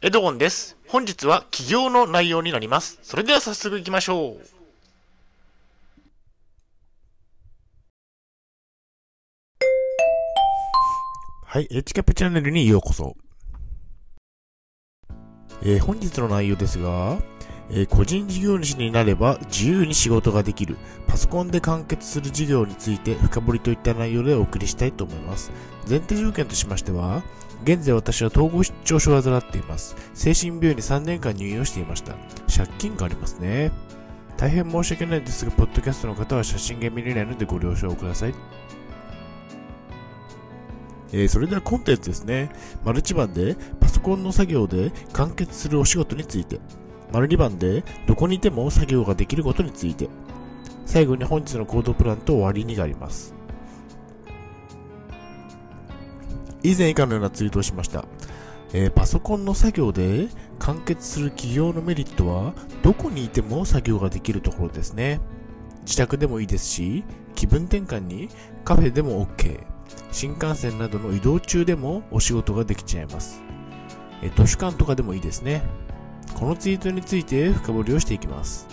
エドゴンです。本日は起業の内容になります。それでは早速行きましょう。はい、エチキャップチャンネルにようこそ。えー本日の内容ですが、えー個人事業主になれば自由に仕事ができる、パソコンで完結する事業について深掘りといった内容でお送りしたいと思います。前提条件としましては、現在私は統合失調症を患っています。精神病院に3年間入院をしていました。借金がありますね。大変申し訳ないですが、ポッドキャストの方は写真が見れないのでご了承ください。えーそれではコンテンツですね。丸1番でパソコンの作業で完結するお仕事について。丸2番でどこにいても作業ができることについて。最後に本日の行動プランと終わりにがあります。以前以下のようなツイートをしました。えーパソコンの作業で完結する企業のメリットはどこにいても作業ができるところですね。自宅でもいいですし、気分転換にカフェでも OK。新幹線などの移動中でもお仕事ができちゃいます。え図書館とかでもいいですね。このツイートについて深掘りをしていきます。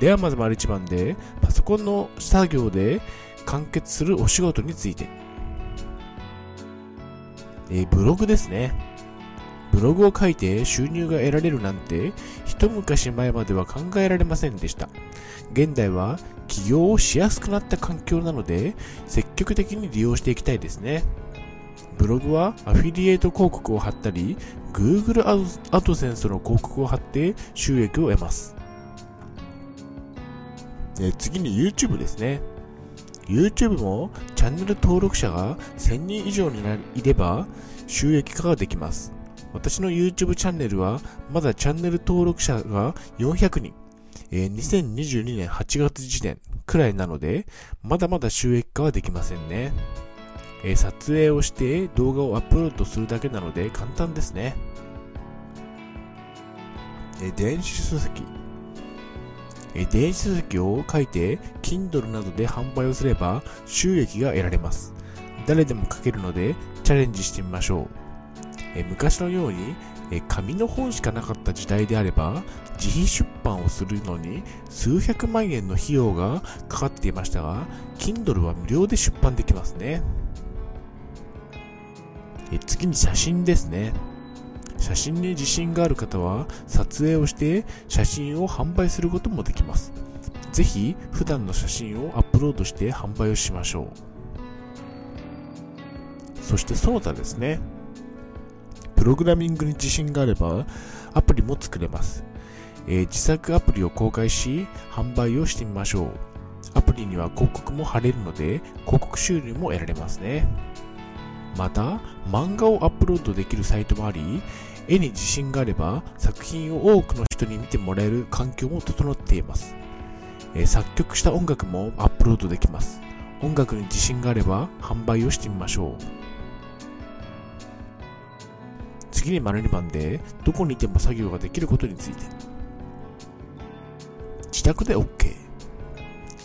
ではまず丸一番で、パソコンの作業で完結するお仕事について。えブログですね。ブログを書いて収入が得られるなんて、一昔前までは考えられませんでした。現代は起業をしやすくなった環境なので、積極的に利用していきたいですね。ブログはアフィリエイト広告を貼ったり、Google アドセンスの広告を貼って収益を得ます。え次に YouTube ですね。YouTube もチャンネル登録者が1000人以上にいれば収益化ができます。私の YouTube チャンネルはまだチャンネル登録者が400人。えー2022年8月時点くらいなので、まだまだ収益化はできませんね。えー撮影をして動画をアップロードするだけなので簡単ですね。えー電子書籍。えー電子書籍を書いて Kindle などで販売をすれば収益が得られます。誰でも書けるのでチャレンジしてみましょう。え昔のようにえ紙の本しかなかった時代であれば自費出版をするのに数百万円の費用がかかっていましたが Kindle は無料で出版できますねえ次に写真ですね。写真に自信がある方は撮影をして写真を販売することもできます。ぜひ普段の写真をアップロードして販売をしましょう。そしてその他ですね。プログラミングに自信があればアプリも作れます、えー自作アプリを公開し販売をしてみましょう。アプリには広告も貼れるので広告収入も得られますね。また漫画をアップロードできるサイトもあり絵に自信があれば作品を多くの人に見てもらえる環境も整っています、え作曲した音楽もアップロードできます。音楽に自信があれば販売をしてみましょう。次に丸2番でどこにいても作業ができることについて。自宅で OK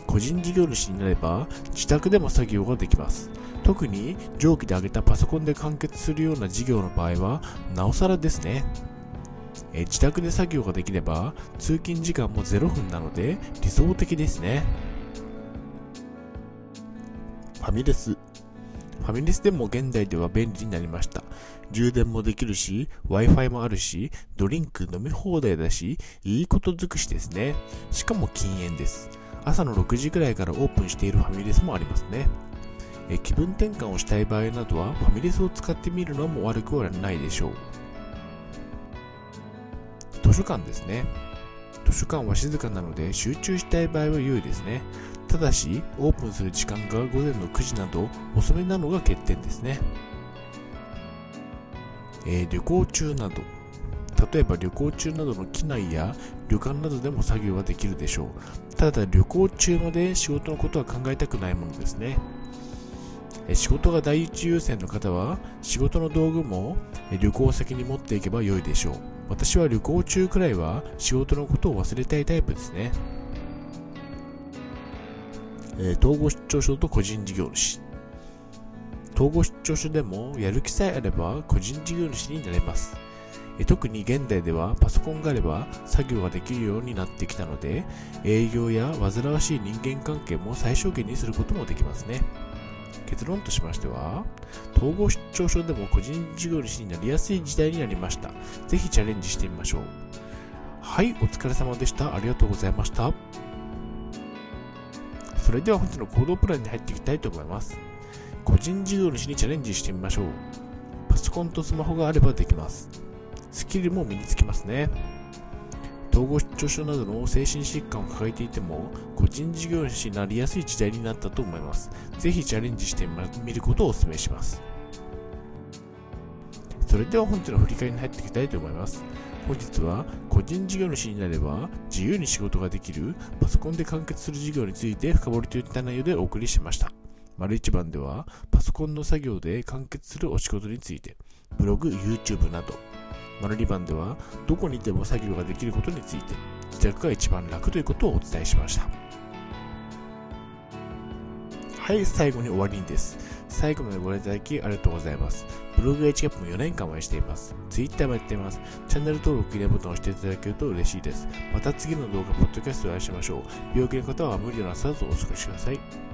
個人事業主になれば自宅でも作業ができます。特に上記で挙げたパソコンで完結するような事業の場合はなおさらですねえー自宅で作業ができれば通勤時間も0分なので理想的ですねファミレスファミレスでも現代では便利になりました。充電もできるし、Wi-Fi もあるし、ドリンク飲み放題だし、いいこと尽くしですね。しかも禁煙です。朝の6時くらいからオープンしているファミレスもありますね。え気分転換をしたい場合などはファミレスを使ってみるのも悪くはないでしょう。図書館ですね。図書館は静かなので集中したい場合は良いですね。ただし、オープンする時間が午前の9時など遅めなのが欠点ですね。えー旅行中など、例えば旅行中などの機内や旅館などでも作業ができるでしょう。ただ旅行中まで仕事のことは考えたくないものですね。仕事が第一優先の方は仕事の道具も旅行先に持っていけば良いでしょう。私は旅行中くらいは仕事のことを忘れたいタイプですね。えー統合失調症と個人事業主統合失調症でもやる気さえあれば個人事業主になれます。特に現代ではパソコンがあれば作業ができるようになってきたので営業や煩わしい人間関係も最小限にすることもできますね。結論としましては、統合失調症でも個人事業主になりやすい時代になりました。ぜひチャレンジしてみましょう。はい、お疲れ様でした。ありがとうございました。それでは本日の行動プランに入っていきたいと思います。個人事業主にチャレンジしてみましょう。パソコンとスマホがあればできます。スキルも身につきますね。統合失調症などの精神疾患を抱えていても、個人事業主になりやすい時代になったと思います。ぜひチャレンジしてみることをお勧めします。それでは本日の振り返りに入っていきたいと思います。本日は個人事業主になれば自由に仕事ができるパソコンで完結する事業について深掘りといった内容でお送りしました。丸一番ではパソコンの作業で完結するお仕事についてブログ、YouTube など丸2番ではどこにいても作業ができることについて自宅が一番楽ということをお伝えしました。はい最後に終わりにです。最後までご覧いただきありがとうございます。ブログ H キャップも4年間応援しています。Twitter もやっています。チャンネル登録、いいねボタンを押していただけると嬉しいです。また次の動画、ポッドキャストでお会いしましょう。病気の方は無理をなさらずお過ごしください。